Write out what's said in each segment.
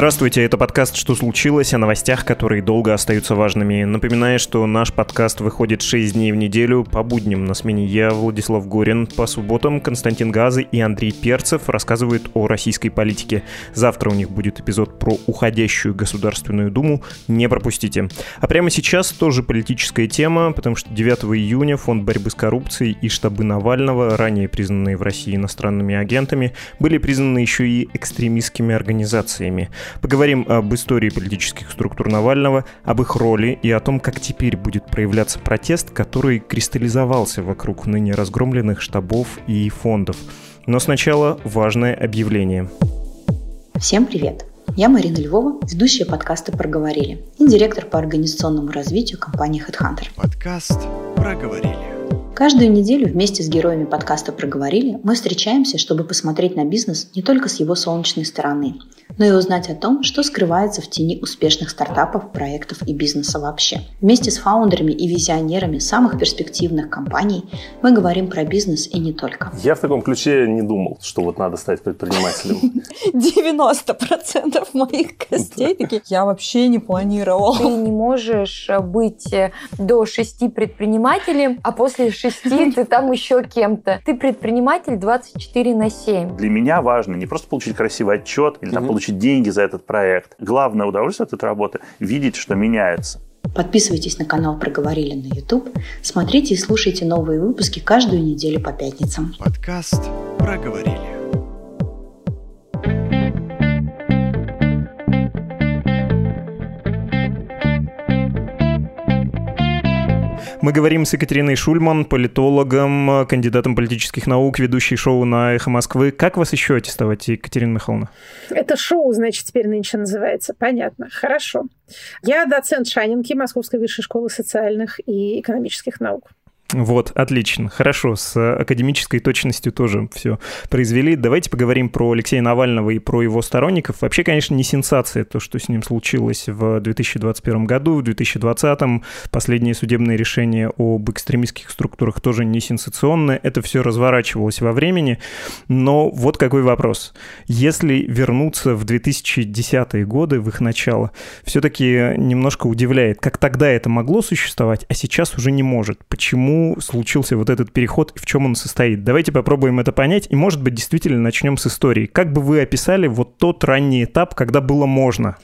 Здравствуйте, это подкаст «Что случилось?» о новостях, которые долго остаются важными. Напоминаю, что наш подкаст выходит 6 дней в неделю по будням. На смене я, Владислав Горин. По субботам Константин Газы и Андрей Перцев рассказывают о российской политике. Завтра у них будет эпизод про уходящую Государственную Думу. Не пропустите. А прямо сейчас тоже политическая тема, потому что 9 июня Фонд борьбы с коррупцией и штабы Навального, ранее признанные в России иностранными агентами, были признаны еще и экстремистскими организациями. Поговорим об истории политических структур Навального, об их роли и о том, как теперь будет проявляться протест, который кристаллизовался вокруг ныне разгромленных штабов и фондов. Но сначала важное объявление. Всем привет! Я Марина Львова, ведущая подкаста «Проговорили» и директор по организационному развитию компании HeadHunter. Подкаст «Проговорили». Каждую неделю вместе с героями подкаста «Проговорили» мы встречаемся, чтобы посмотреть на бизнес не только с его солнечной стороны, но и узнать о том, что скрывается в тени успешных стартапов, проектов и бизнеса вообще. Вместе с фаундерами и визионерами самых перспективных компаний мы говорим про бизнес и не только. Я в таком ключе не думал, что вот надо стать предпринимателем. 90% моих гостей такие, я вообще не планировал. Ты не можешь быть э, до шести предпринимателем, а после шести ты там еще кем-то. Ты предприниматель 24 на 7. Для меня важно не просто получить красивый отчет или там, получить деньги за этот проект. Главное удовольствие от этой работы – видеть, что меняется. Подписывайтесь на канал «Проговорили» на YouTube. Смотрите и слушайте новые выпуски каждую неделю по пятницам. Подкаст «Проговорили». Мы говорим с Екатериной Шульман, политологом, кандидатом политических наук, ведущей шоу на «Эхо Москвы». Как вас еще аттестовать, Екатерина Михайловна? Это шоу, значит, теперь нынче называется. Понятно. Хорошо. Я доцент Шанинки Московской высшей школы социальных и экономических наук. Вот, отлично. Хорошо, с академической точностью тоже все произвели. Давайте поговорим про Алексея Навального и про его сторонников. Вообще, конечно, не сенсация то, что с ним случилось в 2021 году, в 2020. Последнее судебное решение об экстремистских структурах тоже не сенсационное. Это все разворачивалось во времени. Но вот какой вопрос. Если вернуться в 2010-е годы, в их начало, все-таки немножко удивляет, как тогда это могло существовать, а сейчас уже не может. Почему случился вот этот переход и в чем он состоит. Давайте попробуем это понять и, может быть, действительно начнем с истории. Как бы вы описали вот тот ранний этап, когда было можно?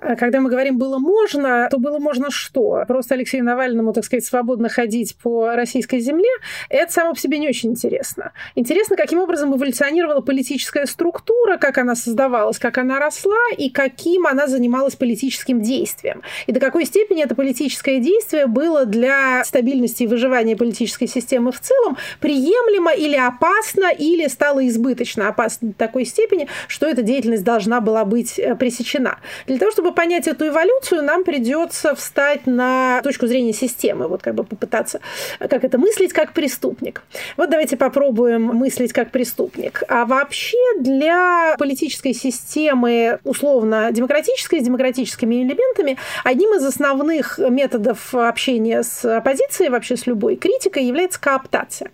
А когда мы говорим «было можно», то было можно что? Просто Алексею Навальному, так сказать, свободно ходить по российской земле, это само по себе не очень интересно. Интересно, каким образом эволюционировала политическая структура, как она создавалась, как она росла и каким она занималась политическим действием. И до какой степени это политическое действие было для стабильности и выживания политической системы в целом приемлемо или опасно, или стало избыточно опасно до такой степени, что эта деятельность должна была быть э, пресечена. Для того, чтобы чтобы понять эту эволюцию, нам придется встать на точку зрения системы, вот как бы попытаться, как это мыслить как преступник. Вот давайте попробуем мыслить как преступник. А вообще для политической системы условно демократической, с демократическими элементами, одним из основных методов общения с оппозицией, вообще с любой критикой, является кооптация.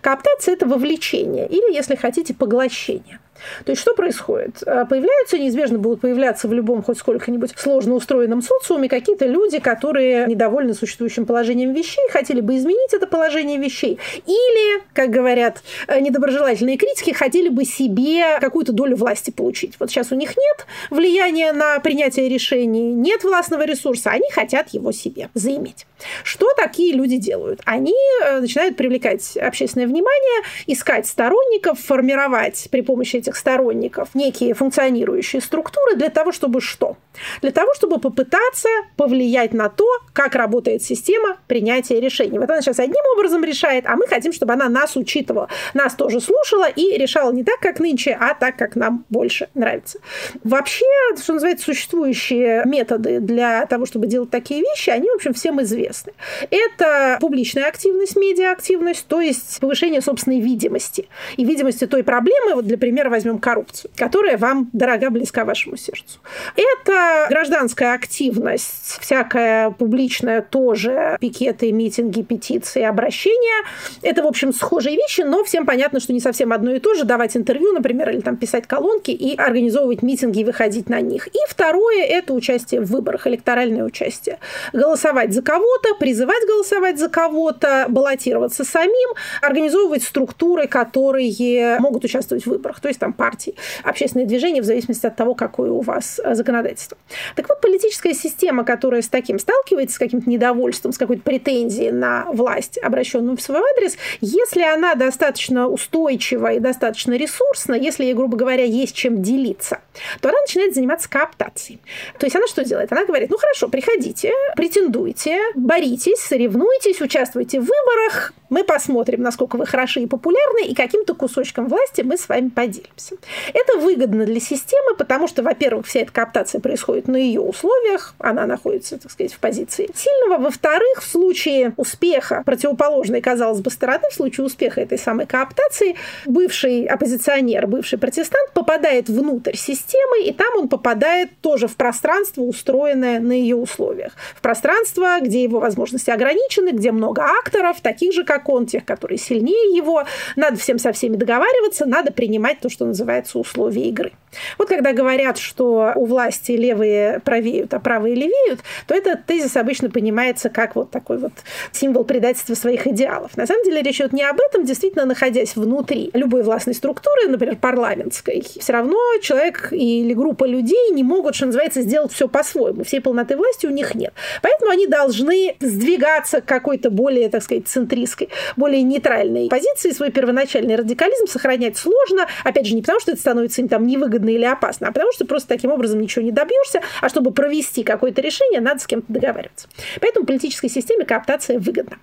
Кооптация – это вовлечение или, если хотите, поглощение. То есть что происходит? А, появляются, неизбежно будут появляться в любом хоть сколько-нибудь сложно устроенном социуме какие-то люди, которые недовольны существующим положением вещей, хотели бы изменить это положение вещей. Или, как говорят э, недоброжелательные критики, хотели бы себе какую-то долю власти получить. Вот сейчас у них нет влияния на принятие решений, нет властного ресурса, они хотят его себе заиметь. Что такие люди делают? Они э, начинают привлекать общественное внимание, искать сторонников, формировать при помощи этих сторонников некие функционирующие структуры для того, чтобы что? Для того, чтобы попытаться повлиять на то, как работает система принятия решений. Вот она сейчас одним образом решает, а мы хотим, чтобы она нас учитывала, нас тоже слушала и решала не так, как нынче, а так, как нам больше нравится. Вообще, что называется, существующие методы для того, чтобы делать такие вещи, они, в общем, всем известны. Это публичная активность, медиа-активность, то есть повышение собственной видимости. И видимости той проблемы, вот для примера возьмем коррупцию, которая вам дорога, близка вашему сердцу. Это гражданская активность, всякая публичная тоже, пикеты, митинги, петиции, обращения. Это, в общем, схожие вещи, но всем понятно, что не совсем одно и то же. Давать интервью, например, или там писать колонки и организовывать митинги и выходить на них. И второе – это участие в выборах, электоральное участие. Голосовать за кого-то, призывать голосовать за кого-то, баллотироваться самим, организовывать структуры, которые могут участвовать в выборах, то есть там партии, общественные движения в зависимости от того, какое у вас законодательство. Так вот, политическая система, которая с таким сталкивается, с каким-то недовольством, с какой-то претензией на власть, обращенную в свой адрес, если она достаточно устойчива и достаточно ресурсна, если ей, грубо говоря, есть чем делиться, то она начинает заниматься кооптацией. То есть она что делает? Она говорит, ну хорошо, приходите, претендуйте, боритесь, соревнуйтесь, участвуйте в выборах, мы посмотрим, насколько вы хороши и популярны, и каким-то кусочком власти мы с вами поделимся. Это выгодно для системы, потому что, во-первых, вся эта кооптация происходит на ее условиях, она находится, так сказать, в позиции сильного. Во-вторых, в случае успеха противоположной, казалось бы, стороны, в случае успеха этой самой кооптации, бывший оппозиционер, бывший протестант попадает внутрь системы, и там он попадает тоже в пространство, устроенное на ее условиях. В пространство, где его возможности ограничены, где много акторов, таких же, как он, тех, которые сильнее его. Надо всем со всеми договариваться, надо принимать то, что называется условия игры. Вот когда говорят, что у власти левые правеют, а правые левеют, то этот тезис обычно понимается как вот такой вот символ предательства своих идеалов. На самом деле речь идет не об этом. Действительно, находясь внутри любой властной структуры, например, парламентской, все равно человек или группа людей не могут, что называется, сделать все по-своему. Всей полноты власти у них нет. Поэтому они должны сдвигаться к какой-то более, так сказать, центристской, более нейтральной позиции. Свой первоначальный радикализм сохранять сложно. Опять же, не потому, что это становится им там невыгодно или опасно, а потому, что просто таким образом ничего не добьешься, а чтобы провести какое-то решение, надо с кем-то договариваться. Поэтому политической системе кооптация выгодна.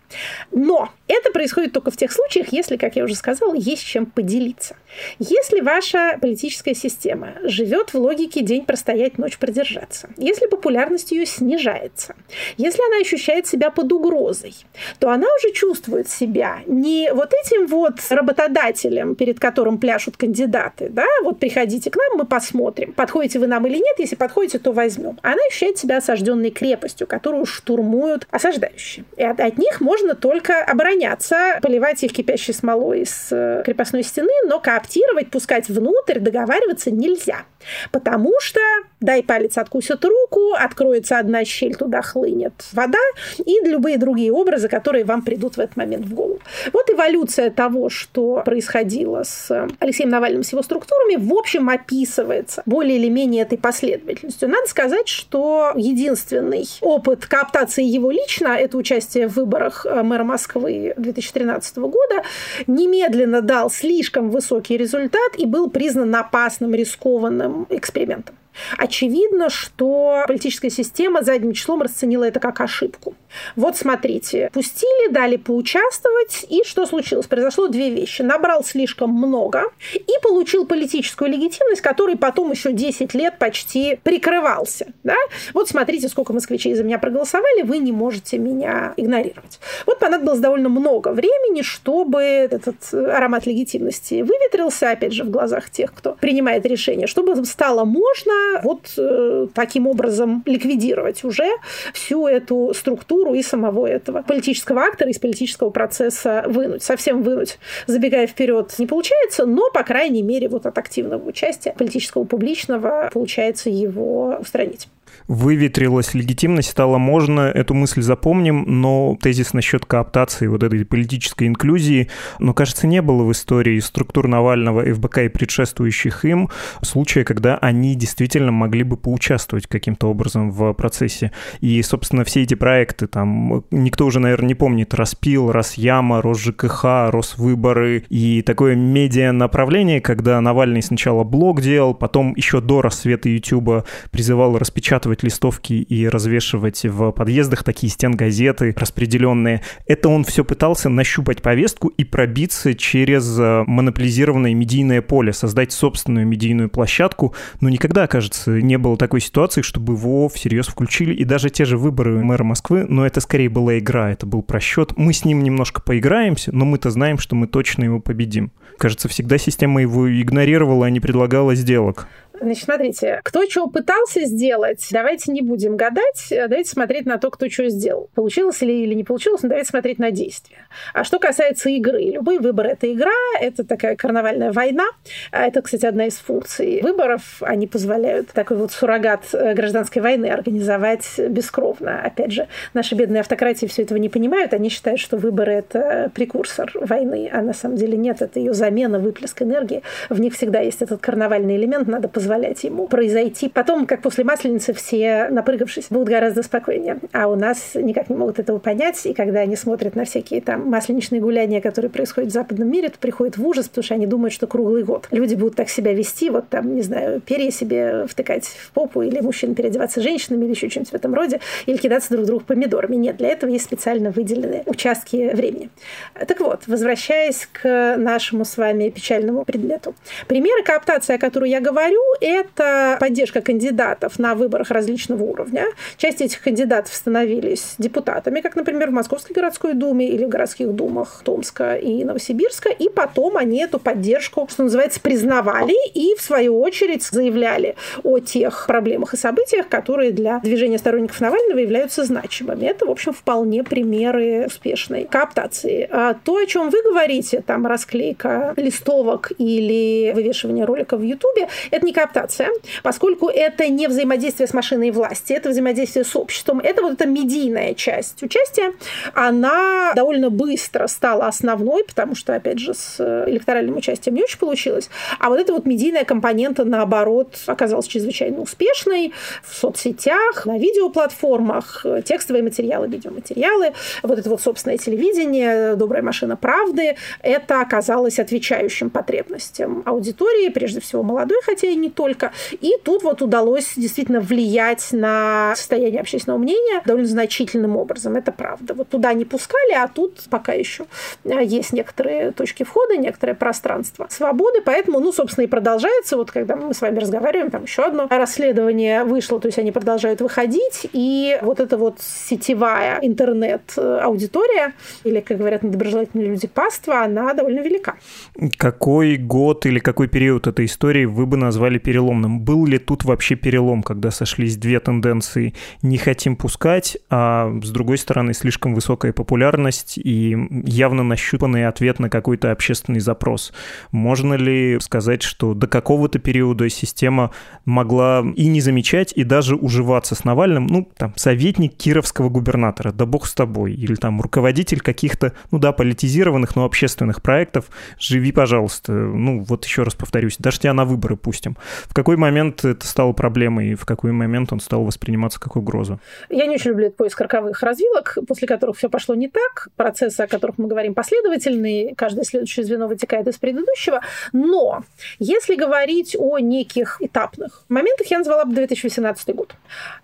Но это происходит только в тех случаях, если, как я уже сказала, есть чем поделиться. Если ваша политическая система живет в логике день простоять, ночь продержаться, если популярность ее снижается, если она ощущает себя под угрозой, то она уже чувствует себя не вот этим вот работодателем, перед которым пляшут кандидаты, да, вот приходите к нам, мы посмотрим, подходите вы нам или нет, если подходите, то возьмем. Она ощущает себя осажденной крепостью, которую штурмуют осаждающие. И от, от них можно только обороняться, поливать их кипящей смолой из э, крепостной стены, но кооптировать, пускать внутрь, договариваться нельзя. Потому что дай палец откусят руку, откроется одна щель, туда хлынет вода и любые другие образы, которые вам придут в этот момент в голову. Вот эволюция того, что происходило с Алексеем Навальным, с его структурами, в общем, описывается более или менее этой последовательностью. Надо сказать, что единственный опыт кооптации его лично, это участие в выборах э, мэра Москвы 2013 года, немедленно дал слишком высокий результат и был признан опасным, рискованным экспериментом. Очевидно, что политическая система задним числом расценила это как ошибку. Вот смотрите, пустили, дали поучаствовать, и что случилось? Произошло две вещи. Набрал слишком много и получил политическую легитимность, который потом еще 10 лет почти прикрывался. Да? Вот смотрите, сколько москвичей за меня проголосовали, вы не можете меня игнорировать. Вот понадобилось довольно много времени, чтобы этот аромат легитимности выветрился, опять же, в глазах тех, кто принимает решение, чтобы стало можно вот э, таким образом ликвидировать уже всю эту структуру и самого этого политического актора из политического процесса вынуть, совсем вынуть, забегая вперед, не получается, но, по крайней мере, вот от активного участия политического публичного получается его устранить. Выветрилась легитимность, стало можно, эту мысль запомним, но тезис насчет кооптации, вот этой политической инклюзии, но, кажется, не было в истории структур Навального, ФБК и предшествующих им случая, когда они действительно могли бы поучаствовать каким-то образом в процессе. И, собственно, все эти проекты, там, никто уже, наверное, не помнит, Распил, Росяма, РосжКХ, Росвыборы и такое медиа-направление, когда Навальный сначала блог делал, потом еще до рассвета Ютуба призывал распечатывать листовки и развешивать в подъездах такие стенгазеты распределенные. Это он все пытался нащупать повестку и пробиться через э, монополизированное медийное поле, создать собственную медийную площадку, но никогда, кажется, не было такой ситуации, чтобы его всерьез включили, и даже те же выборы мэра Москвы, но это скорее была игра, это был просчет. Мы с ним немножко поиграемся, но мы-то знаем, что мы точно его победим. Кажется, всегда система его игнорировала, а не предлагала сделок. Значит, смотрите, кто чего пытался сделать, давайте не будем гадать, давайте смотреть на то, кто что сделал. Получилось ли или не получилось, но давайте смотреть на действия. А что касается игры, любой выбор — это игра, это такая карнавальная война. А это, кстати, одна из функций выборов. Они позволяют такой вот суррогат э, гражданской войны организовать бескровно. Опять же, наши бедные автократии все этого не понимают. Они считают, что выборы — это прекурсор войны, а на самом деле нет, это ее замена, выплеск энергии. В них всегда есть этот карнавальный элемент, надо позволять позволять ему произойти. Потом, как после Масленицы, все, напрыгавшись, будут гораздо спокойнее. А у нас никак не могут этого понять. И когда они смотрят на всякие там масленичные гуляния, которые происходят в западном мире, то приходит в ужас, потому что они думают, что круглый год. Люди будут так себя вести, вот там, не знаю, перья себе втыкать в попу, или мужчина переодеваться женщинами, или еще чем-нибудь в этом роде, или кидаться друг другу помидорами. Нет, для этого есть специально выделенные участки времени. Так вот, возвращаясь к нашему с вами печальному предмету. Примеры кооптации, о которой я говорю, это поддержка кандидатов на выборах различного уровня. Часть этих кандидатов становились депутатами, как, например, в Московской городской думе или в городских думах Томска и Новосибирска, и потом они эту поддержку, что называется, признавали и, в свою очередь, заявляли о тех проблемах и событиях, которые для движения сторонников Навального являются значимыми. Это, в общем, вполне примеры успешной кооптации. А то, о чем вы говорите, там расклейка листовок или вывешивание роликов в Ютубе, это не адаптация, поскольку это не взаимодействие с машиной власти, это взаимодействие с обществом, это вот эта медийная часть участия, она довольно быстро стала основной, потому что, опять же, с электоральным участием не очень получилось, а вот эта вот медийная компонента, наоборот, оказалась чрезвычайно успешной в соцсетях, на видеоплатформах, текстовые материалы, видеоматериалы, вот это вот собственное телевидение, добрая машина правды, это оказалось отвечающим потребностям аудитории, прежде всего молодой, хотя и не только. И тут вот удалось действительно влиять на состояние общественного мнения довольно значительным образом. Это правда. Вот туда не пускали, а тут пока еще э, есть некоторые точки входа, некоторое пространство свободы. Поэтому, ну, собственно, и продолжается. Вот когда мы с вами разговариваем, там еще одно расследование вышло, то есть они продолжают выходить. И вот эта вот сетевая интернет-аудитория, или, как говорят недоброжелательные люди, паства, она довольно велика. Какой год или какой период этой истории вы бы назвали переломным. Был ли тут вообще перелом, когда сошлись две тенденции? Не хотим пускать, а с другой стороны слишком высокая популярность и явно нащупанный ответ на какой-то общественный запрос. Можно ли сказать, что до какого-то периода система могла и не замечать, и даже уживаться с Навальным? Ну, там, советник кировского губернатора, да бог с тобой. Или там руководитель каких-то, ну да, политизированных, но общественных проектов. Живи, пожалуйста. Ну, вот еще раз повторюсь, даже тебя на выборы пустим. В какой момент это стало проблемой, и в какой момент он стал восприниматься как угроза? Я не очень люблю этот поиск роковых развилок, после которых все пошло не так. Процессы, о которых мы говорим, последовательные. Каждое следующее звено вытекает из предыдущего. Но если говорить о неких этапных моментах, я назвала бы 2018 год.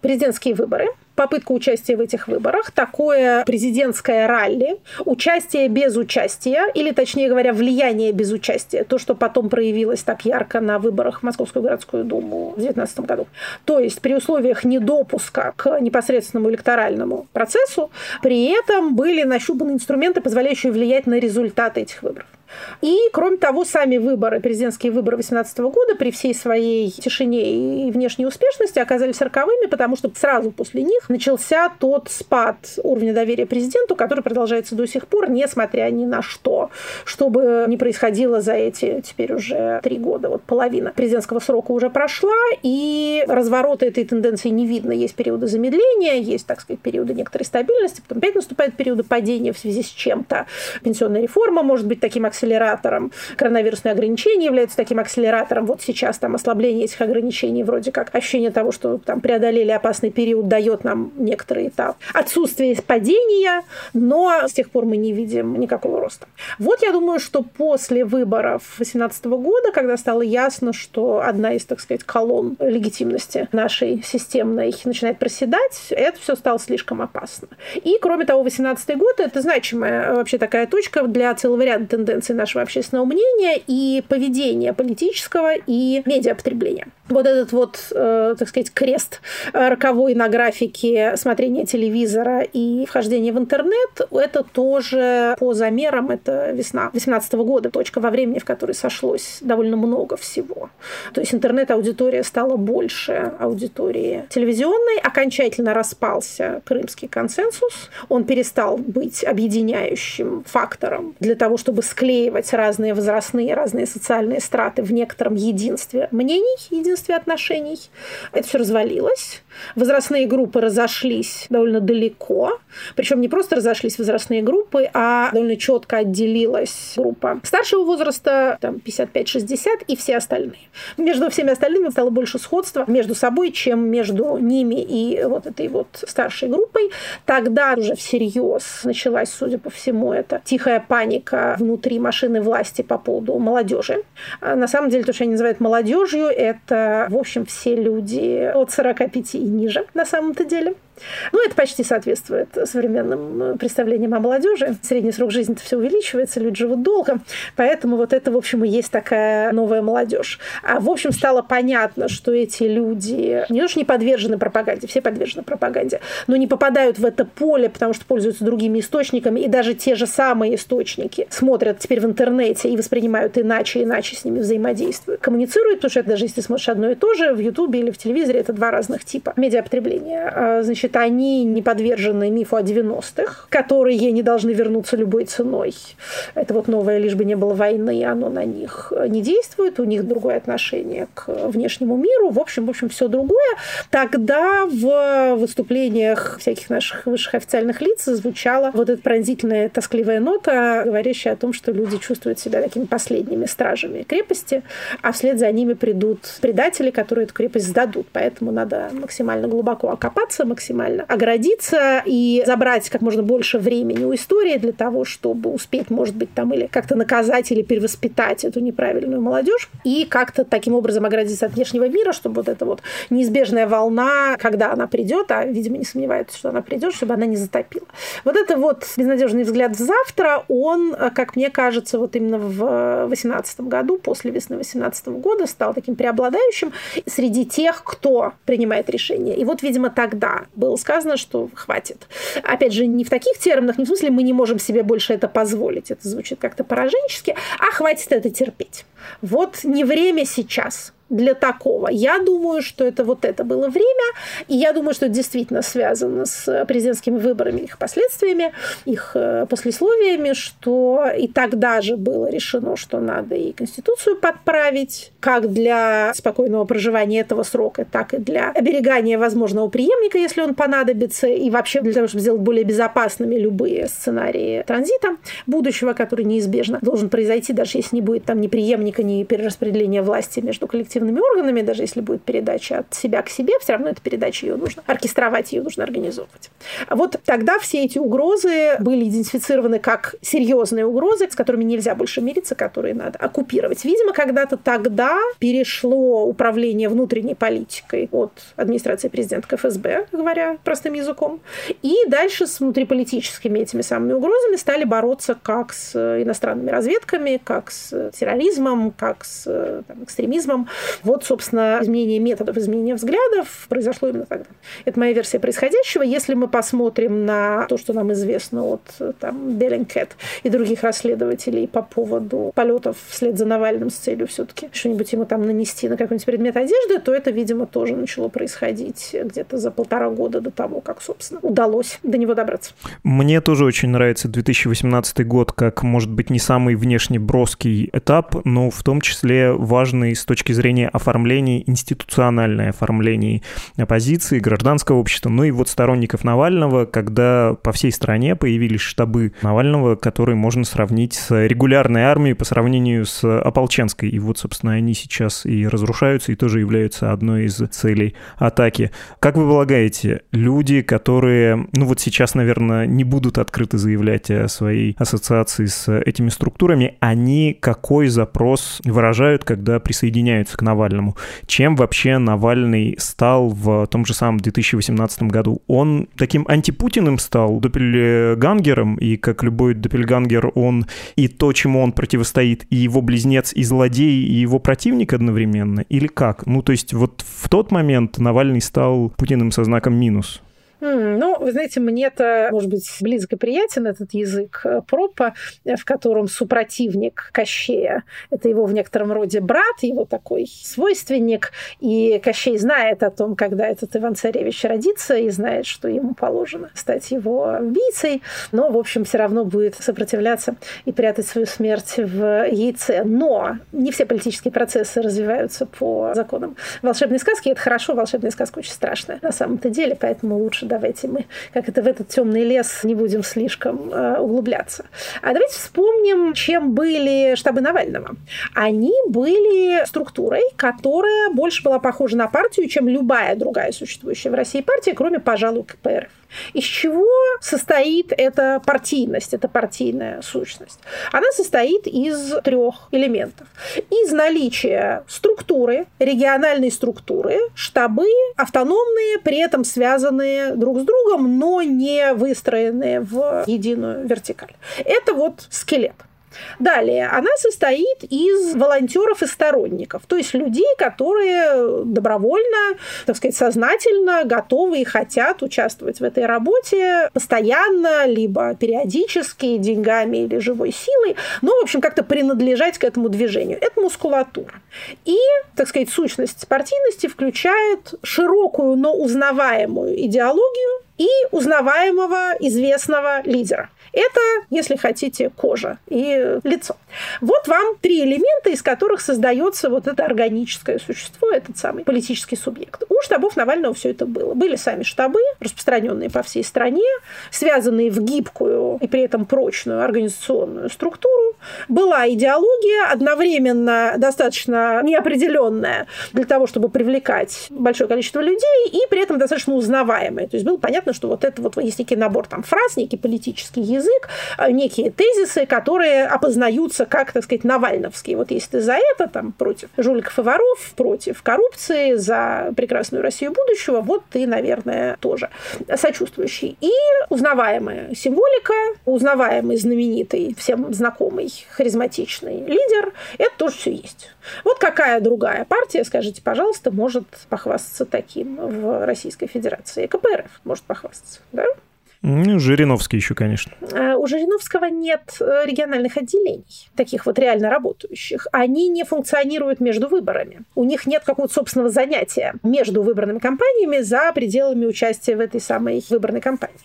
Президентские выборы – попытка участия в этих выборах, такое президентское ралли, участие без участия, или, точнее говоря, влияние без участия, то, что потом проявилось так ярко на выборах в Московскую городскую думу в 2019 году. То есть при условиях недопуска к непосредственному электоральному процессу, при этом были нащупаны инструменты, позволяющие влиять на результаты этих выборов. И, кроме того, сами выборы, президентские выборы 2018 года при всей своей тишине и внешней успешности оказались роковыми, потому что сразу после них начался тот спад уровня доверия президенту, который продолжается до сих пор, несмотря ни на что, что бы ни происходило за эти теперь уже три года. Вот половина президентского срока уже прошла, и разворота этой тенденции не видно. Есть периоды замедления, есть, так сказать, периоды некоторой стабильности, потом опять наступают периоды падения в связи с чем-то. Пенсионная реформа может быть таким акселератором, коронавирусные ограничения являются таким акселератором. Вот сейчас там ослабление этих ограничений, вроде как ощущение того, что там преодолели опасный период, дает нам некоторый этап. Отсутствие падения, но с тех пор мы не видим никакого роста. Вот я думаю, что после выборов 2018 года, когда стало ясно, что одна из, так сказать, колонн легитимности нашей системной начинает проседать, это все стало слишком опасно. И, кроме того, 2018 год – это значимая вообще такая точка для целого ряда тенденций нашего общественного мнения и поведения политического и медиапотребления. Вот этот вот, э, так сказать, крест роковой на графике смотрения телевизора и вхождения в интернет, это тоже по замерам, это весна 2018 года, точка во времени, в которой сошлось довольно много всего. То есть интернет-аудитория стала больше аудитории телевизионной, окончательно распался крымский консенсус, он перестал быть объединяющим фактором для того, чтобы склеивать разные возрастные, разные социальные страты в некотором единстве мнений, единстве отношений. Это все развалилось. Возрастные группы разошлись довольно далеко. Причем не просто разошлись возрастные группы, а довольно четко отделилась группа старшего возраста, там 55-60 и все остальные. Между всеми остальными стало больше сходства между собой, чем между ними и вот этой вот старшей группой. Тогда уже всерьез началась, судя по всему, это тихая паника внутри машины власти по поводу молодежи. А на самом деле, то, что они называют молодежью, это, в общем, все люди от 45 и ниже на самом-то деле. Ну, это почти соответствует современным э, представлениям о молодежи. Средний срок жизни все увеличивается, люди живут долго. Поэтому вот это, в общем, и есть такая новая молодежь. А, в общем, стало понятно, что эти люди не то, что не подвержены пропаганде, все подвержены пропаганде, но не попадают в это поле, потому что пользуются другими источниками, и даже те же самые источники смотрят теперь в интернете и воспринимают иначе, иначе с ними взаимодействуют. Коммуницируют, потому что это даже если смотришь одно и то же, в Ютубе или в телевизоре, это два разных типа медиапотребления. А, значит, значит, они не подвержены мифу о 90-х, которые не должны вернуться любой ценой. Это вот новое, лишь бы не было войны, оно на них не действует, у них другое отношение к внешнему миру, в общем, в общем, все другое. Тогда в выступлениях всяких наших высших официальных лиц звучала вот эта пронзительная тоскливая нота, говорящая о том, что люди чувствуют себя такими последними стражами крепости, а вслед за ними придут предатели, которые эту крепость сдадут. Поэтому надо максимально глубоко окопаться, максимально максимально оградиться и забрать как можно больше времени у истории для того, чтобы успеть, может быть, там или как-то наказать или перевоспитать эту неправильную молодежь и как-то таким образом оградиться от внешнего мира, чтобы вот эта вот неизбежная волна, когда она придет, а, видимо, не сомневаются, что она придет, чтобы она не затопила. Вот это вот безнадежный взгляд в завтра, он, как мне кажется, вот именно в 2018 году, после весны 2018 года, стал таким преобладающим среди тех, кто принимает решения. И вот, видимо, тогда был было сказано, что хватит. Опять же, не в таких терминах, не в смысле мы не можем себе больше это позволить. Это звучит как-то пораженчески, а хватит это терпеть. Вот не время сейчас для такого. Я думаю, что это вот это было время, и я думаю, что это действительно связано с президентскими выборами, их последствиями, их э, послесловиями, что и тогда же было решено, что надо и Конституцию подправить, как для спокойного проживания этого срока, так и для оберегания возможного преемника, если он понадобится, и вообще для того, чтобы сделать более безопасными любые сценарии транзита будущего, который неизбежно должен произойти, даже если не будет там ни преемника, ни перераспределения власти между коллективными коллективными органами, даже если будет передача от себя к себе, все равно эта передача ее нужно оркестровать, ее нужно организовывать. Вот тогда все эти угрозы были идентифицированы как серьезные угрозы, с которыми нельзя больше мириться, которые надо оккупировать. Видимо, когда-то тогда перешло управление внутренней политикой от администрации президента к ФСБ, говоря простым языком, и дальше с внутриполитическими этими самыми угрозами стали бороться как с иностранными разведками, как с терроризмом, как с там, экстремизмом, Вот, собственно, изменение методов, изменение взглядов произошло именно тогда. Это моя версия происходящего. Если мы посмотрим на то, что нам известно от там, Беллинкет и других расследователей по поводу полетов вслед за Навальным с целью все-таки что-нибудь ему там нанести на какой-нибудь предмет одежды, то это, видимо, тоже начало происходить где-то за полтора года до того, как, собственно, удалось до него добраться. Мне тоже очень нравится 2018 год как, может быть, не самый внешне броский этап, но в том числе важный с точки зрения оформления, институциональное оформление оппозиции, гражданского общества, ну и вот сторонников Навального, когда по всей стране появились штабы Навального, которые можно сравнить с регулярной армией по сравнению с ополченской. И вот, собственно, они сейчас и разрушаются, и тоже являются одной из целей атаки. Как вы полагаете, люди, которые, ну вот сейчас, наверное, не будут открыто заявлять о своей ассоциации с этими структурами, они какой запрос выражают, когда присоединяются к Навальному? Чем вообще Навальный стал в том же самом 2018 году? Он таким антипутиным стал, допельгангером, и как любой допельгангер, он и то, чему он противостоит, и его близнец, и злодей, и его противник одновременно? Или как? Ну, то есть вот в тот момент Навальный стал Путиным со знаком минус. Ну, вы знаете, мне это, может быть, близко приятен этот язык э, пропа, э, в котором супротивник Кощея – это его в некотором роде брат, его такой свойственник, и Кощей знает о том, когда этот Иван-Царевич родится, и знает, что ему положено стать его убийцей, но, в общем, все равно будет сопротивляться и прятать свою смерть в яйце. Но не все политические процессы развиваются по законам волшебной сказки. Это хорошо, волшебная сказка очень страшная на самом-то деле, поэтому лучше давайте мы как это в этот темный лес не будем слишком э, углубляться. А давайте вспомним, чем были штабы Навального. Они были структурой, которая больше была похожа на партию, чем любая другая существующая в России партия, кроме, пожалуй, КПРФ. Из чего состоит эта партийность, эта партийная сущность? Она состоит из трех элементов. Из наличия структуры, региональной структуры, штабы автономные, при этом связанные друг с другом, но не выстроенные в единую вертикаль. Это вот скелет. Далее, она состоит из волонтеров и сторонников, то есть людей, которые добровольно, так сказать, сознательно готовы и хотят участвовать в этой работе постоянно, либо периодически, деньгами или живой силой, но, в общем, как-то принадлежать к этому движению. Это мускулатура. И, так сказать, сущность партийности включает широкую, но узнаваемую идеологию и узнаваемого известного лидера. Это, если хотите, кожа и лицо. Вот вам три элемента, из которых создается вот это органическое существо, этот самый политический субъект. У штабов Навального все это было. Были сами штабы, распространенные по всей стране, связанные в гибкую и при этом прочную организационную структуру. Была идеология, одновременно достаточно неопределенная для того, чтобы привлекать большое количество людей, и при этом достаточно узнаваемая. То есть было понятно, что вот это вот есть некий набор там фраз, некий политический язык, а, некие тезисы, которые опознаются как, так сказать, навальновские. Вот если ты за это, там, против жуликов и воров, против коррупции, за прекрасную Россию будущего, вот ты, наверное, тоже сочувствующий. И узнаваемая символика, узнаваемый, знаменитый, всем знакомый, харизматичный лидер, это тоже все есть. Вот какая другая партия, скажите, пожалуйста, может похвастаться таким в Российской Федерации? КПРФ может похвастаться, да? Ну, Жириновский еще, конечно. А, у Жириновского нет э, региональных отделений, таких вот реально работающих. Они не функционируют между выборами. У них нет какого-то собственного занятия между выборными кампаниями за пределами участия в этой самой выборной кампании.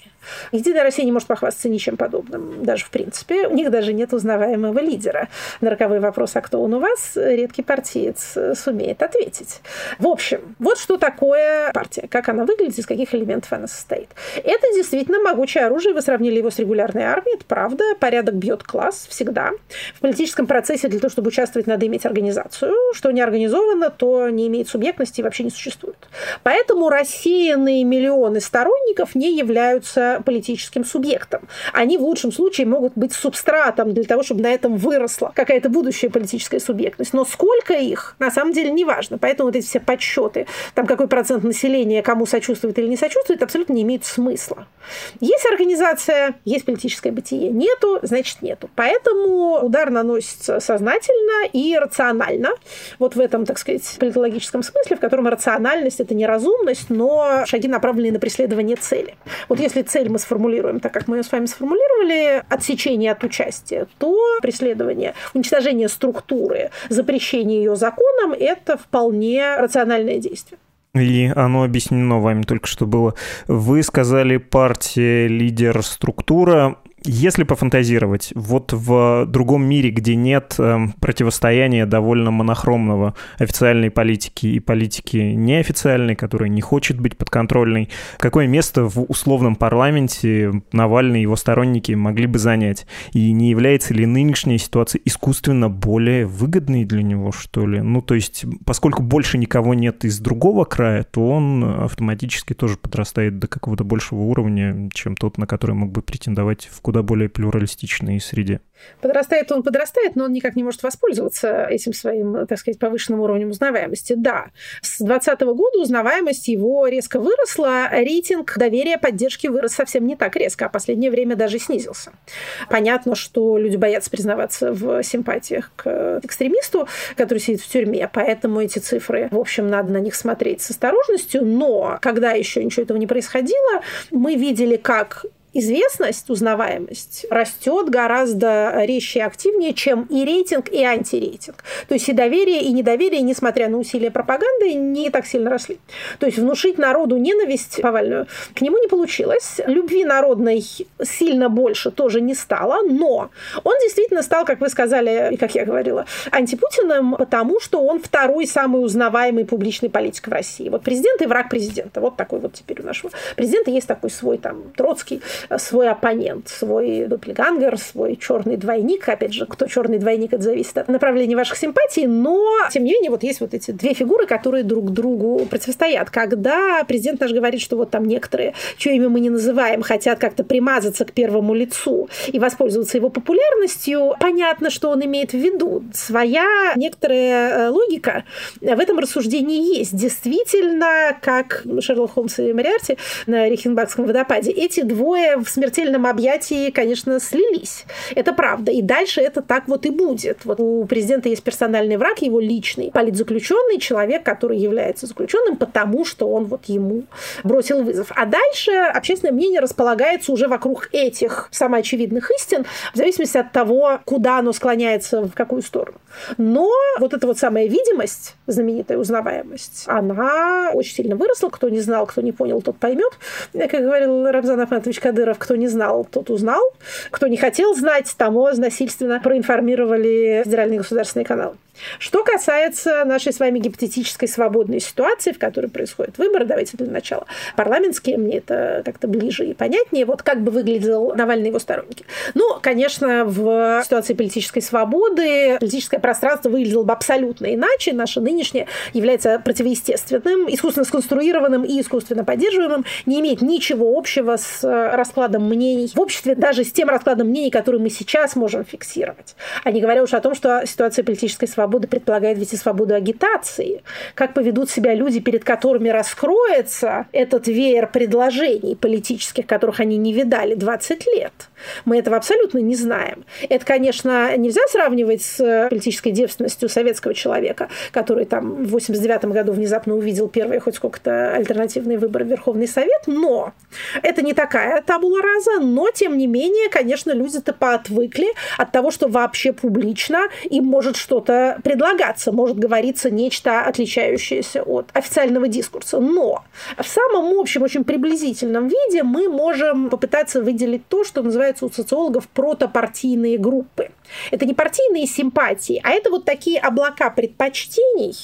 Единая Россия не может похвастаться ничем подобным, даже в принципе. У них даже нет узнаваемого лидера. На роковой вопрос, а кто он у вас, редкий партиец сумеет ответить. В общем, вот что такое партия, как она выглядит, из каких элементов она состоит. Это действительно могучее оружие, вы сравнили его с регулярной армией, это правда, порядок бьет класс всегда. В политическом процессе для того, чтобы участвовать, надо иметь организацию. Что не организовано, то не имеет субъектности и вообще не существует. Поэтому рассеянные миллионы сторонников не являются политическим субъектом. Они в лучшем случае могут быть субстратом для того, чтобы на этом выросла какая-то будущая политическая субъектность. Но сколько их, на самом деле, не важно. Поэтому вот эти все подсчеты, там какой процент населения кому сочувствует или не сочувствует, абсолютно не имеют смысла. Есть организация, есть политическое бытие. Нету, значит нету. Поэтому удар наносится сознательно и рационально. Вот в этом, так сказать, политологическом смысле, в котором рациональность – это не разумность, но шаги, направленные на преследование цели. Вот если цель мы сформулируем так, как мы ее с вами сформулировали, отсечение от участия, то преследование, уничтожение структуры, запрещение ее законом – это вполне рациональное действие. И оно объяснено вами только что было. Вы сказали партия, лидер, структура. Если пофантазировать, вот в другом мире, где нет э, противостояния довольно монохромного официальной политики и политики неофициальной, которая не хочет быть подконтрольной, какое место в условном парламенте Навальный и его сторонники могли бы занять? И не является ли нынешняя ситуация искусственно более выгодной для него, что ли? Ну, то есть, поскольку больше никого нет из другого края, то он автоматически тоже подрастает до какого-то большего уровня, чем тот, на который мог бы претендовать в куда более плюралистичной среде. Подрастает он подрастает, но он никак не может воспользоваться этим своим, так сказать, повышенным уровнем узнаваемости. Да, с 2020 года узнаваемость его резко выросла, рейтинг доверия поддержки вырос совсем не так резко, а последнее время даже снизился. Понятно, что люди боятся признаваться в симпатиях к экстремисту, который сидит в тюрьме, поэтому эти цифры, в общем, надо на них смотреть с осторожностью, но когда еще ничего этого не происходило, мы видели, как известность, узнаваемость растет гораздо резче и активнее, чем и рейтинг, и антирейтинг. То есть и доверие, и недоверие, несмотря на усилия пропаганды, не так сильно росли. То есть внушить народу ненависть повальную к нему не получилось. Любви народной сильно больше тоже не стало, но он действительно стал, как вы сказали, и как я говорила, антипутиным, потому что он второй самый узнаваемый публичный политик в России. Вот президент и враг президента. Вот такой вот теперь у нашего президента есть такой свой там Троцкий, свой оппонент, свой дуплегангер, свой черный двойник. Опять же, кто черный двойник, это зависит от направления ваших симпатий, но, тем не менее, вот есть вот эти две фигуры, которые друг другу противостоят. Когда президент наш говорит, что вот там некоторые, чье имя мы не называем, хотят как-то примазаться к первому лицу и воспользоваться его популярностью, понятно, что он имеет в виду. Своя некоторая э, логика в этом рассуждении есть. Действительно, как Шерлок Холмс и Мариарти на Рихенбахском водопаде, эти двое в смертельном объятии, конечно, слились. Это правда. И дальше это так вот и будет. Вот у президента есть персональный враг, его личный политзаключенный, человек, который является заключенным, потому что он вот ему бросил вызов. А дальше общественное мнение располагается уже вокруг этих самоочевидных истин, в зависимости от того, куда оно склоняется, в какую сторону. Но вот эта вот самая видимость, знаменитая узнаваемость, она очень сильно выросла. Кто не знал, кто не понял, тот поймет. Как говорил Рамзан Ахматович Кадыров, кто не знал, тот узнал. Кто не хотел знать, тому насильственно проинформировали федеральные государственные каналы. Что касается нашей с вами гипотетической свободной ситуации, в которой происходят выборы, давайте для начала парламентские, мне это как-то ближе и понятнее, вот как бы выглядел Навальный и его сторонники. Ну, конечно, в ситуации политической свободы политическое пространство выглядело бы абсолютно иначе. Наше нынешнее является противоестественным, искусственно сконструированным и искусственно поддерживаемым, не имеет ничего общего с раскладом мнений в обществе, даже с тем раскладом мнений, который мы сейчас можем фиксировать. А не говоря уж о том, что ситуация политической свободы свобода предполагает ведь и свободу агитации. Как поведут себя люди, перед которыми раскроется этот веер предложений политических, которых они не видали 20 лет. Мы этого абсолютно не знаем. Это, конечно, нельзя сравнивать с политической девственностью советского человека, который там в 89 году внезапно увидел первые хоть сколько-то альтернативные выборы в Верховный Совет, но это не такая табула раза, но, тем не менее, конечно, люди-то поотвыкли от того, что вообще публично им может что-то предлагаться, может говориться нечто отличающееся от официального дискурса. Но в самом общем, очень приблизительном виде мы можем попытаться выделить то, что называется у социологов протопартийные группы. Это не партийные симпатии, а это вот такие облака предпочтений,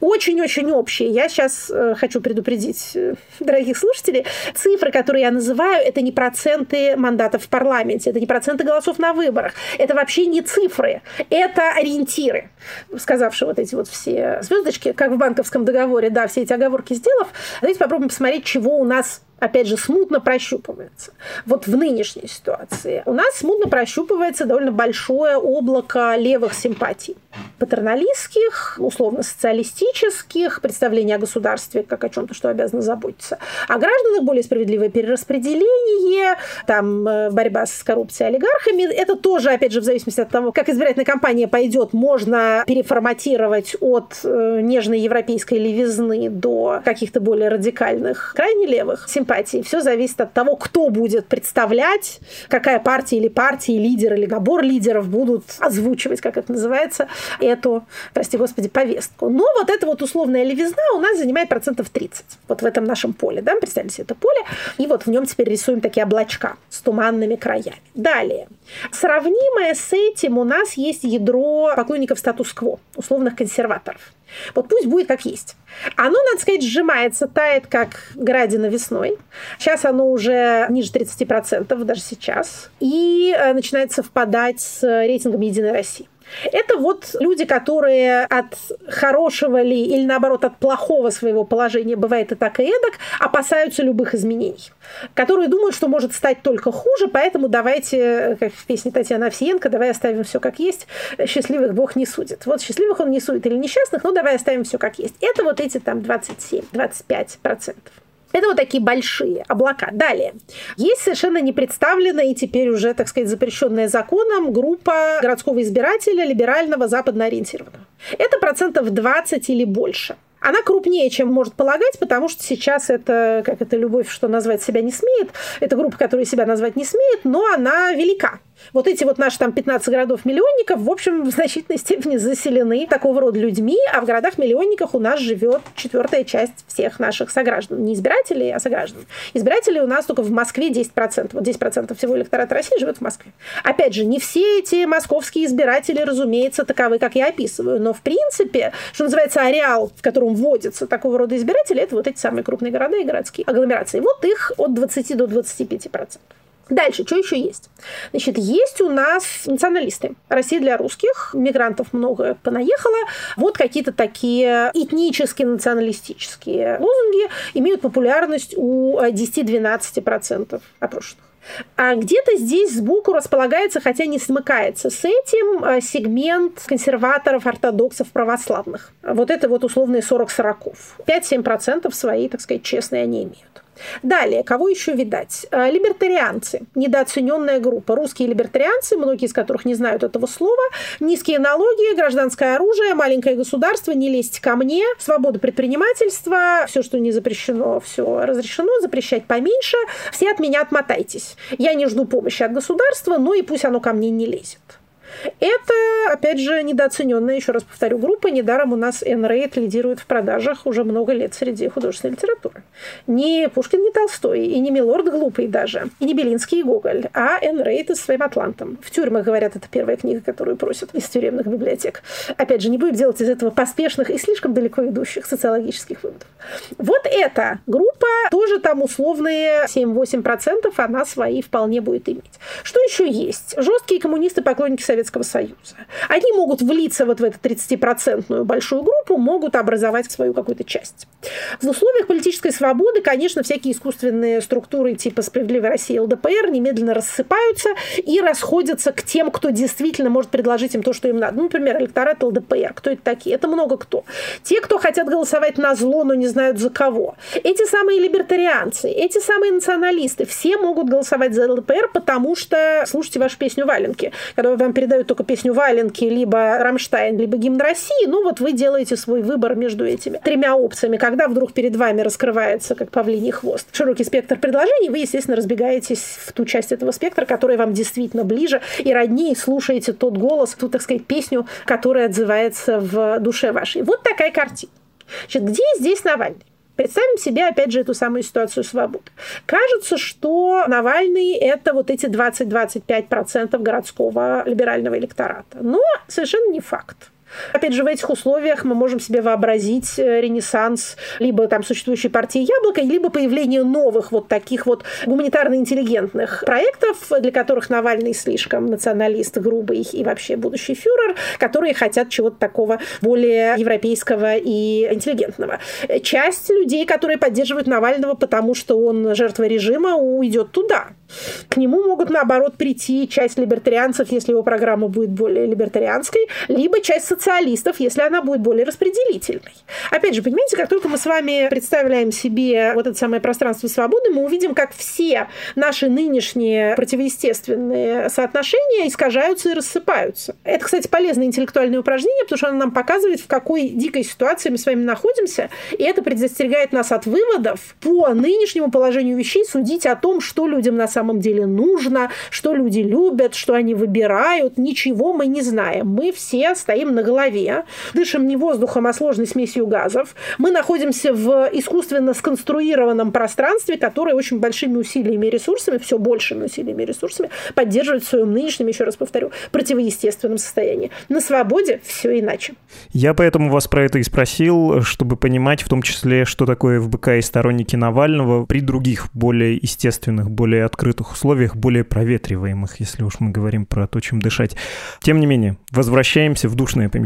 очень-очень общие. Я сейчас э, хочу предупредить э, дорогих слушателей. Цифры, которые я называю, это не проценты мандатов в парламенте, это не проценты голосов на выборах. Это вообще не цифры. Это ориентиры. Сказавшие вот эти вот все звездочки, как в банковском договоре, да, все эти оговорки сделав, давайте попробуем посмотреть, чего у нас опять же, смутно прощупывается. Вот в нынешней ситуации у нас смутно прощупывается довольно большое облако левых симпатий. Патерналистских, условно-социалистических, представления о государстве как о чем-то, что обязано заботиться. О гражданах более справедливое перераспределение, там э, борьба с коррупцией олигархами. Это тоже, опять же, в зависимости от того, как избирательная кампания пойдет, можно переформатировать от э, нежной европейской левизны до каких-то более радикальных, крайне левых симпатий. Все зависит от того, кто будет представлять, какая партия или партии, лидер или набор лидеров будут озвучивать, как это называется, эту, прости господи, повестку. Но вот эта вот условная левизна у нас занимает процентов 30. Вот в этом нашем поле, да, представьте себе это поле. И вот в нем теперь рисуем такие облачка с туманными краями. Далее. Сравнимое с этим у нас есть ядро поклонников статус-кво, условных консерваторов. Вот пусть будет как есть. Оно, надо сказать, сжимается, тает, как градина весной. Сейчас оно уже ниже 30%, даже сейчас. И э, начинает совпадать с рейтингом «Единой России». Это вот люди, которые от хорошего ли или наоборот от плохого своего положения, бывает и так и эдак, опасаются любых изменений. Которые думают, что может стать только хуже, поэтому давайте, как в песне Татьяны Овсиенко, давай оставим все как есть, счастливых Бог не судит. Вот счастливых он не судит или несчастных, ну давай оставим все как есть. Это вот эти там 27-25 процентов. Это вот такие большие облака. Далее. Есть совершенно не представленная и теперь уже, так сказать, запрещенная законом группа городского избирателя либерального западно ориентированного. Это процентов 20 или больше. Она крупнее, чем может полагать, потому что сейчас это, как это любовь, что назвать себя не смеет. Это группа, которая себя назвать не смеет, но она велика. Вот эти вот наши там 15 городов-миллионников, в общем, в значительной степени заселены такого рода людьми, а в городах-миллионниках у нас живет четвертая часть всех наших сограждан. Не избирателей, а сограждан. Избирателей у нас только в Москве 10%. Вот 10% всего электората России живет в Москве. Опять же, не все эти московские избиратели, разумеется, таковы, как я описываю, но в принципе, что называется, ареал, в котором вводятся такого рода избиратели, это вот эти самые крупные города и городские агломерации. Вот их от 20 до 25%. Дальше, что еще есть? Значит, есть у нас националисты. Россия для русских, мигрантов много понаехало. Вот какие-то такие этнические, националистические лозунги имеют популярность у 10-12% опрошенных. А где-то здесь сбоку располагается, хотя не смыкается с этим, э, сегмент консерваторов, ортодоксов, православных. Вот это вот условные 40 сороков. 5-7% свои, так сказать, честные они имеют. Далее, кого еще видать? Э, либертарианцы, недооцененная группа. Русские либертарианцы, многие из которых не знают этого слова. Низкие налоги, гражданское оружие, маленькое государство, не лезть ко мне, свобода предпринимательства, все, что не запрещено, все разрешено, запрещать поменьше. Все от меня отмотайтесь. Я не жду помощи от государства, но и пусть оно ко мне не лезет. Это, опять же, недооцененная, еще раз повторю, группа. Недаром у нас N-Rate лидирует в продажах уже много лет среди художественной литературы. Не Пушкин, не Толстой, и не Милорд глупый даже, и не Белинский и Гоголь, а N-Rate своим Атлантом. В тюрьмах, говорят, это первая книга, которую просят из тюремных библиотек. Опять же, не будем делать из этого поспешных и слишком далеко идущих социологических выводов. Вот эта группа, тоже там условные 7-8%, она свои вполне будет иметь. Что еще есть? Жесткие коммунисты, поклонники Совета Советского Союза. Они могут влиться вот в эту 30-процентную большую группу, могут образовать свою какую-то часть. В условиях политической свободы, конечно, всякие искусственные структуры типа «Справедливой России» и ЛДПР немедленно рассыпаются и расходятся к тем, кто действительно может предложить им то, что им надо. Ну, например, электорат ЛДПР. Кто это такие? Это много кто. Те, кто хотят голосовать на зло, но не знают за кого. Эти самые либертарианцы, эти самые националисты, все могут голосовать за ЛДПР, потому что, слушайте вашу песню «Валенки», когда вам передают передают только песню Валенки, либо Рамштайн, либо гимн России, ну вот вы делаете свой выбор между этими тремя опциями. Когда вдруг перед вами раскрывается, как павлиний хвост, широкий спектр предложений, вы, естественно, разбегаетесь в ту часть этого спектра, которая вам действительно ближе и роднее, слушаете тот голос, ту, так сказать, песню, которая отзывается в душе вашей. Вот такая картина. Значит, где здесь Навальный? Представим себе, опять же, эту самую ситуацию свободы. Кажется, что Навальный – это вот эти 20-25% городского либерального электората. Но совершенно не факт. Опять же, в этих условиях мы можем себе вообразить э, ренессанс либо там существующей партии «Яблоко», либо появление новых вот таких вот гуманитарно-интеллигентных проектов, для которых Навальный слишком националист, грубый и вообще будущий фюрер, которые хотят чего-то такого более европейского и интеллигентного. Часть людей, которые поддерживают Навального, потому что он жертва режима, уйдет туда. К нему могут, наоборот, прийти часть либертарианцев, если его программа будет более либертарианской, либо часть социалистов, если она будет более распределительной. Опять же, понимаете, как только мы с вами представляем себе вот это самое пространство свободы, мы увидим, как все наши нынешние противоестественные соотношения искажаются и рассыпаются. Это, кстати, полезное интеллектуальное упражнение, потому что оно нам показывает, в какой дикой ситуации мы с вами находимся, и это предостерегает нас от выводов по нынешнему положению вещей судить о том, что людям на самом деле нужно, что люди любят, что они выбирают. Ничего мы не знаем. Мы все стоим на голове, дышим не воздухом, а сложной смесью газов. Мы находимся в искусственно сконструированном пространстве, которое очень большими усилиями и ресурсами, все большими усилиями и ресурсами поддерживает в своем нынешнем, еще раз повторю, противоестественном состоянии. На свободе все иначе. Я поэтому вас про это и спросил, чтобы понимать в том числе, что такое ФБК и сторонники Навального при других более естественных, более открытых условиях, более проветриваемых, если уж мы говорим про то, чем дышать. Тем не менее, возвращаемся в душное помещение.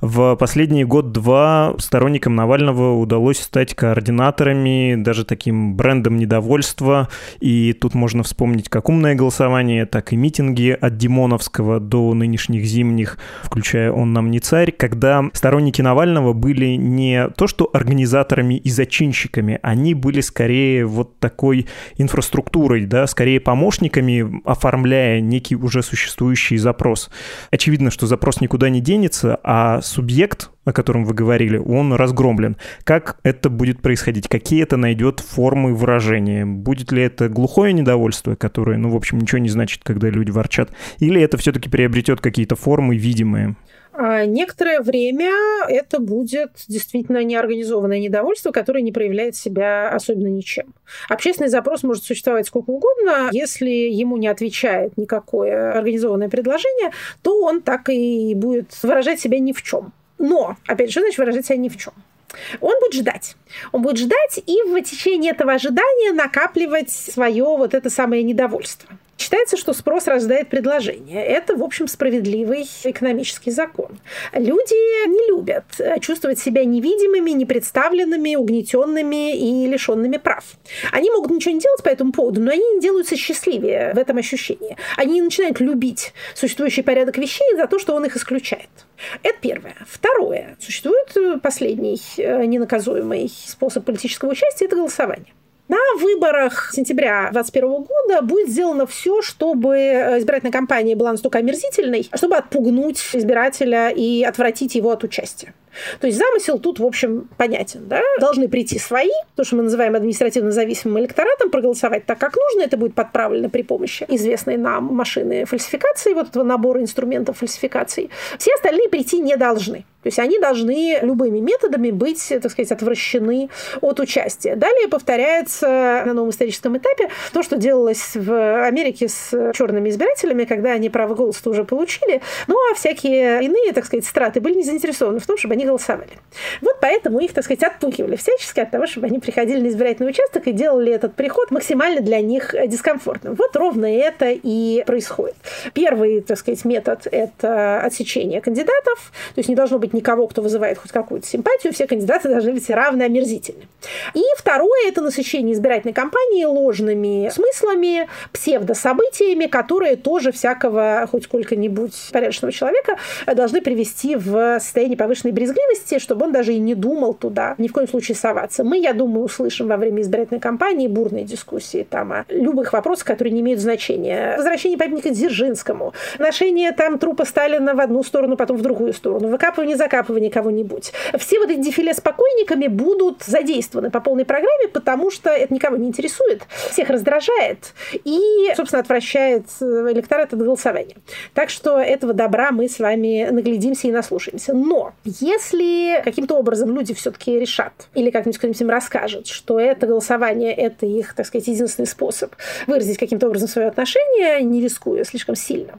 В последний год-два сторонникам Навального удалось стать координаторами, даже таким брендом недовольства. И тут можно вспомнить как умное голосование, так и митинги от Димоновского до нынешних зимних, включая «Он нам не царь», когда сторонники Навального были не то что организаторами и зачинщиками, они были скорее вот такой инфраструктурой, да, скорее помощниками, оформляя некий уже существующий запрос. Очевидно, что запрос никуда не денется, а субъект, о котором вы говорили, он разгромлен. Как это будет происходить? Какие это найдет формы выражения? Будет ли это глухое недовольство, которое, ну, в общем, ничего не значит, когда люди ворчат? Или это все-таки приобретет какие-то формы видимые? А некоторое время это будет действительно неорганизованное недовольство, которое не проявляет себя особенно ничем. Общественный запрос может существовать сколько угодно. Если ему не отвечает никакое организованное предложение, то он так и будет выражать себя ни в чем. Но, опять же, значит выражать себя ни в чем? Он будет ждать. Он будет ждать и в течение этого ожидания накапливать свое вот это самое недовольство. Считается, что спрос рождает предложение. Это, в общем, справедливый экономический закон. Люди не любят чувствовать себя невидимыми, непредставленными, угнетенными и лишенными прав. Они могут ничего не делать по этому поводу, но они не делаются счастливее в этом ощущении. Они начинают любить существующий порядок вещей за то, что он их исключает. Это первое. Второе. Существует последний э, ненаказуемый способ политического участия – это голосование. На выборах сентября 2021 года будет сделано все, чтобы э, избирательная кампания была настолько омерзительной, чтобы отпугнуть избирателя и отвратить его от участия. То есть замысел тут, в общем, понятен. Да? Должны прийти свои, то, что мы называем административно зависимым электоратом, проголосовать так, как нужно. Это будет подправлено при помощи известной нам машины фальсификации, вот этого набора инструментов фальсификации. Все остальные прийти не должны. То есть они должны любыми методами быть, так сказать, отвращены от участия. Далее повторяется на новом историческом этапе то, что делалось в Америке с черными избирателями, когда они право голоса уже получили, ну а всякие иные, так сказать, страты были не заинтересованы в том, чтобы они голосовали. Вот поэтому их, так сказать, отпугивали всячески от того, чтобы они приходили на избирательный участок и делали этот приход максимально для них дискомфортным. Вот ровно это и происходит. Первый, так сказать, метод – это отсечение кандидатов, то есть не должно быть никого, кто вызывает хоть какую-то симпатию, все кандидаты должны быть равно омерзительны. И второе – это насыщение избирательной кампании ложными смыслами, псевдособытиями, которые тоже всякого хоть сколько-нибудь порядочного человека должны привести в состояние повышенной брезгливости, чтобы он даже и не думал туда ни в коем случае соваться. Мы, я думаю, услышим во время избирательной кампании бурные дискуссии там о любых вопросах, которые не имеют значения. Возвращение памятника Дзержинскому, ношение там трупа Сталина в одну сторону, потом в другую сторону, выкапывание, закапывание кого-нибудь. Все вот эти дефиле с покойниками будут задействованы по полной программе, потому что это никого не интересует, всех раздражает и, собственно, отвращает электорат от голосования. Так что этого добра мы с вами наглядимся и наслушаемся. Но если каким-то образом люди все-таки решат или как-нибудь кто-нибудь им расскажет, что это голосование, это их, так сказать, единственный способ выразить каким-то образом свое отношение, не рискуя слишком сильно,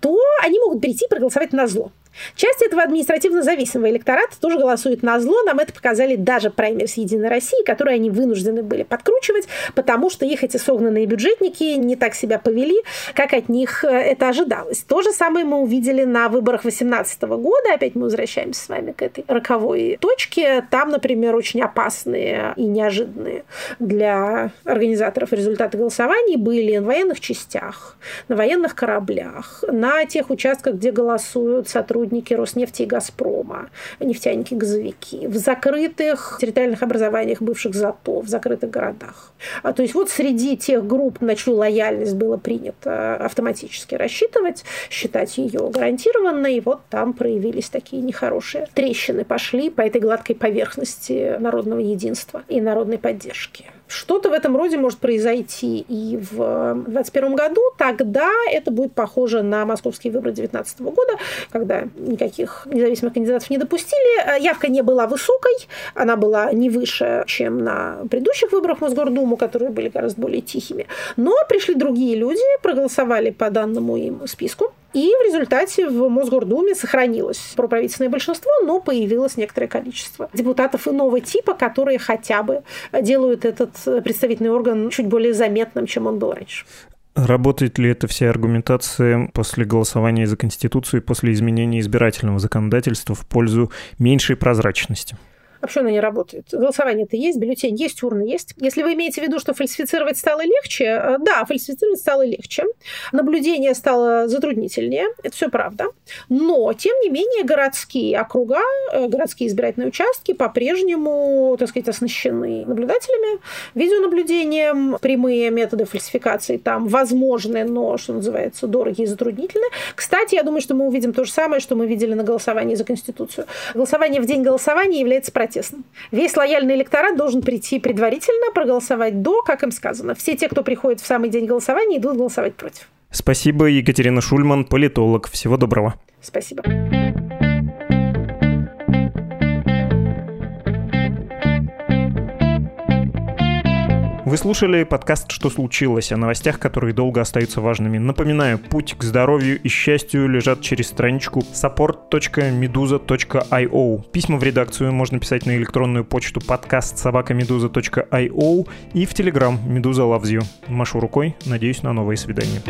то они могут прийти и проголосовать на зло. Часть этого административно зависимого электората тоже голосует на зло. Нам это показали даже праймерс Единой России, которые они вынуждены были подкручивать, потому что их эти согнанные бюджетники не так себя повели, как от них э, это ожидалось. То же самое мы увидели на выборах 2018 года. Опять мы возвращаемся с вами к этой роковой точке. Там, например, очень опасные и неожиданные для организаторов результаты голосований были на военных частях, на военных кораблях, на тех участках, где голосуют сотрудники сотрудники Роснефти и Газпрома, нефтяники-газовики, в закрытых территориальных образованиях бывших ЗАТО, в закрытых городах. А, то есть вот среди тех групп, на чью лояльность было принято автоматически рассчитывать, считать ее гарантированной, и вот там проявились такие нехорошие трещины пошли по этой гладкой поверхности народного единства и народной поддержки. Что-то в этом роде может произойти и в 2021 году. Тогда это будет похоже на московские выборы 2019 года, когда никаких независимых кандидатов не допустили. Явка не была высокой, она была не выше, чем на предыдущих выборах Мосгордуму, которые были гораздо более тихими. Но пришли другие люди, проголосовали по данному им списку, и в результате в Мосгордуме сохранилось проправительственное большинство, но появилось некоторое количество депутатов иного типа, которые хотя бы делают этот представительный орган чуть более заметным, чем он был раньше. Работает ли эта вся аргументация после голосования за Конституцию, после изменения избирательного законодательства в пользу меньшей прозрачности? Вообще она не работает. Голосование-то есть, бюллетень есть, урны есть. Если вы имеете в виду, что фальсифицировать стало легче, э, да, фальсифицировать стало легче. Наблюдение стало затруднительнее, это все правда. Но, тем не менее, городские округа, э, городские избирательные участки по-прежнему, так сказать, оснащены наблюдателями, видеонаблюдением, прямые методы фальсификации там возможны, но, что называется, дорогие и затруднительны. Кстати, я думаю, что мы увидим то же самое, что мы видели на голосовании за Конституцию. Голосование в день голосования является протестным. Весь лояльный электорат должен прийти предварительно, проголосовать до, как им сказано. Все те, кто приходит в самый день голосования, идут голосовать против. Спасибо, Екатерина Шульман, политолог. Всего доброго. Спасибо. Вы слушали подкаст «Что случилось?» о новостях, которые долго остаются важными. Напоминаю, путь к здоровью и счастью лежат через страничку support.meduza.io. Письма в редакцию можно писать на электронную почту подкаст собакамедуза.io и в Телеграм «Медуза loves you». Машу рукой, надеюсь на новые свидания.